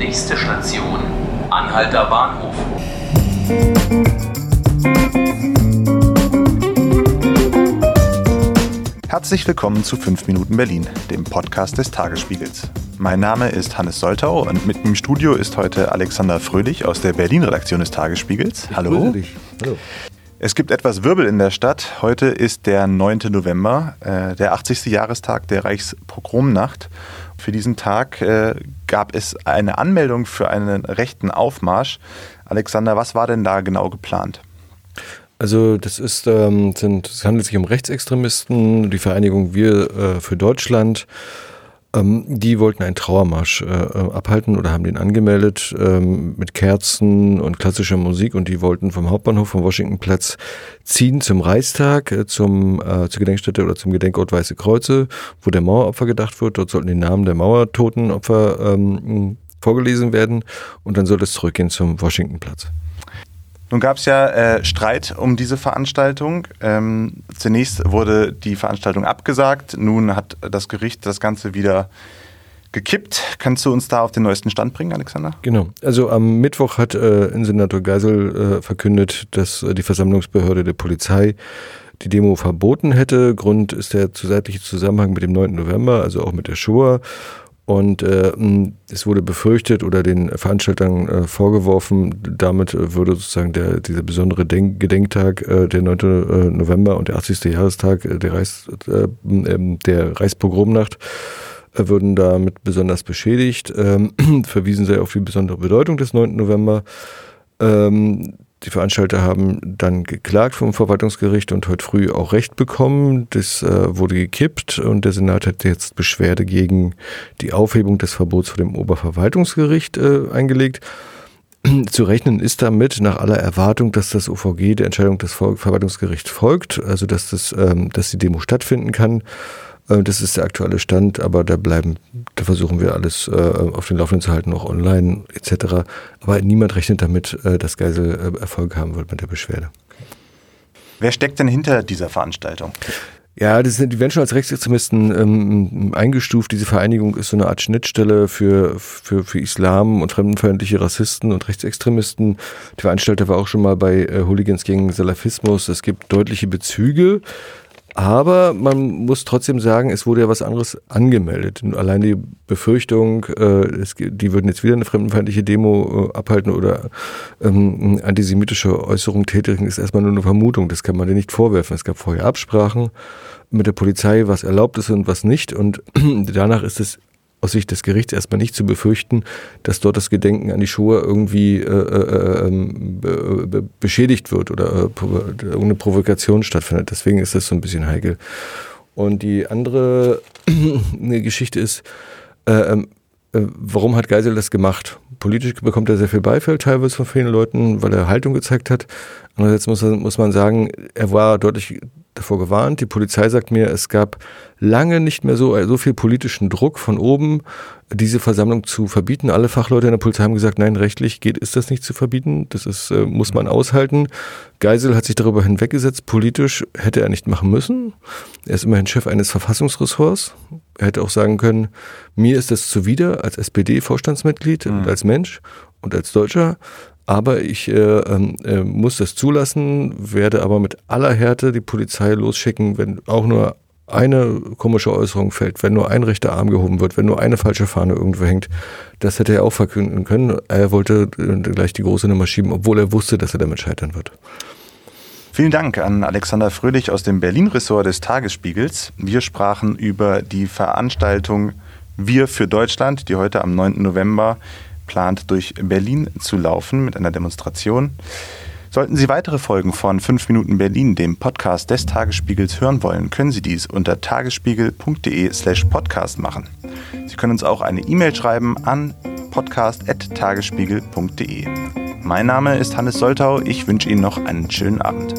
Nächste Station, Anhalter Bahnhof. Herzlich willkommen zu 5 Minuten Berlin, dem Podcast des Tagesspiegels. Mein Name ist Hannes Soltau und mit im Studio ist heute Alexander Fröhlich aus der Berlin-Redaktion des Tagesspiegels. Ich Hallo. grüße dich. Hallo. Es gibt etwas Wirbel in der Stadt. Heute ist der 9. November, äh, der 80. Jahrestag der Reichspogromnacht. Für diesen Tag äh, gab es eine Anmeldung für einen rechten Aufmarsch. Alexander, was war denn da genau geplant? Also das ist, ähm, sind, es handelt sich um Rechtsextremisten, die Vereinigung Wir äh, für Deutschland. Ähm, die wollten einen Trauermarsch äh, äh, abhalten oder haben den angemeldet ähm, mit Kerzen und klassischer Musik und die wollten vom Hauptbahnhof vom Washingtonplatz ziehen zum Reichstag, äh, zum, äh, zur Gedenkstätte oder zum Gedenkort Weiße Kreuze, wo der Maueropfer gedacht wird. Dort sollten die Namen der Mauertotenopfer ähm, vorgelesen werden und dann soll es zurückgehen zum Washingtonplatz. Nun gab es ja äh, Streit um diese Veranstaltung. Ähm, zunächst wurde die Veranstaltung abgesagt. Nun hat das Gericht das Ganze wieder gekippt. Kannst du uns da auf den neuesten Stand bringen, Alexander? Genau. Also am Mittwoch hat äh, Innensenator Geisel äh, verkündet, dass äh, die Versammlungsbehörde der Polizei die Demo verboten hätte. Grund ist der zeitliche Zusammenhang mit dem 9. November, also auch mit der Shoah. Und äh, es wurde befürchtet oder den Veranstaltern äh, vorgeworfen, damit würde sozusagen der, dieser besondere Denk Gedenktag, äh, der 9. Äh, November und der 80. Jahrestag äh, der, Reichs, äh, äh, der Reichspogromnacht, äh, würden damit besonders beschädigt. Ähm, verwiesen sei auf die besondere Bedeutung des 9. November. Ähm, die Veranstalter haben dann geklagt vom Verwaltungsgericht und heute früh auch Recht bekommen. Das äh, wurde gekippt und der Senat hat jetzt Beschwerde gegen die Aufhebung des Verbots vor dem Oberverwaltungsgericht äh, eingelegt. Zu rechnen ist damit nach aller Erwartung, dass das OVG der Entscheidung des Verwaltungsgerichts folgt, also dass, das, ähm, dass die Demo stattfinden kann. Äh, das ist der aktuelle Stand, aber da bleiben, da versuchen wir alles äh, auf den Laufenden zu halten, auch online etc. Aber niemand rechnet damit, äh, dass Geisel Erfolg haben wird mit der Beschwerde. Wer steckt denn hinter dieser Veranstaltung? Ja, das sind, die werden schon als Rechtsextremisten ähm, eingestuft. Diese Vereinigung ist so eine Art Schnittstelle für, für, für Islam und fremdenfeindliche Rassisten und Rechtsextremisten. Der Veranstalter war auch schon mal bei äh, Hooligans gegen Salafismus. Es gibt deutliche Bezüge. Aber man muss trotzdem sagen, es wurde ja was anderes angemeldet. Allein die Befürchtung, äh, es, die würden jetzt wieder eine fremdenfeindliche Demo äh, abhalten oder ähm, antisemitische Äußerungen tätigen, ist erstmal nur eine Vermutung. Das kann man dir nicht vorwerfen. Es gab vorher Absprachen mit der Polizei, was erlaubt ist und was nicht. Und danach ist es aus Sicht des Gerichts erstmal nicht zu befürchten, dass dort das Gedenken an die Shoah irgendwie äh, äh, ähm, be beschädigt wird oder äh, irgendeine Provokation stattfindet. Deswegen ist das so ein bisschen heikel. Und die andere Geschichte ist, äh, ähm, äh, warum hat Geisel das gemacht? Politisch bekommt er sehr viel Beifall, teilweise von vielen Leuten, weil er Haltung gezeigt hat. Andererseits muss, muss man sagen, er war deutlich davor gewarnt. Die Polizei sagt mir, es gab lange nicht mehr so, so viel politischen Druck von oben, diese Versammlung zu verbieten. Alle Fachleute in der Polizei haben gesagt, nein, rechtlich geht, ist das nicht zu verbieten. Das ist, äh, muss man aushalten. Geisel hat sich darüber hinweggesetzt. Politisch hätte er nicht machen müssen. Er ist immerhin Chef eines Verfassungsressorts. Er hätte auch sagen können, mir ist das zuwider als SPD-Vorstandsmitglied mhm. und als Mensch und als Deutscher aber ich äh, äh, muss das zulassen, werde aber mit aller Härte die Polizei losschicken, wenn auch nur eine komische Äußerung fällt, wenn nur ein rechter Arm gehoben wird, wenn nur eine falsche Fahne irgendwo hängt. Das hätte er auch verkünden können. Er wollte äh, gleich die große Nummer schieben, obwohl er wusste, dass er damit scheitern wird. Vielen Dank an Alexander Fröhlich aus dem Berlin-Ressort des Tagesspiegels. Wir sprachen über die Veranstaltung Wir für Deutschland, die heute am 9. November plant, durch Berlin zu laufen mit einer Demonstration. Sollten Sie weitere Folgen von 5 Minuten Berlin, dem Podcast des Tagesspiegels, hören wollen, können Sie dies unter tagesspiegel.de slash podcast machen. Sie können uns auch eine E-Mail schreiben an podcast.tagesspiegel.de. Mein Name ist Hannes Soltau. Ich wünsche Ihnen noch einen schönen Abend.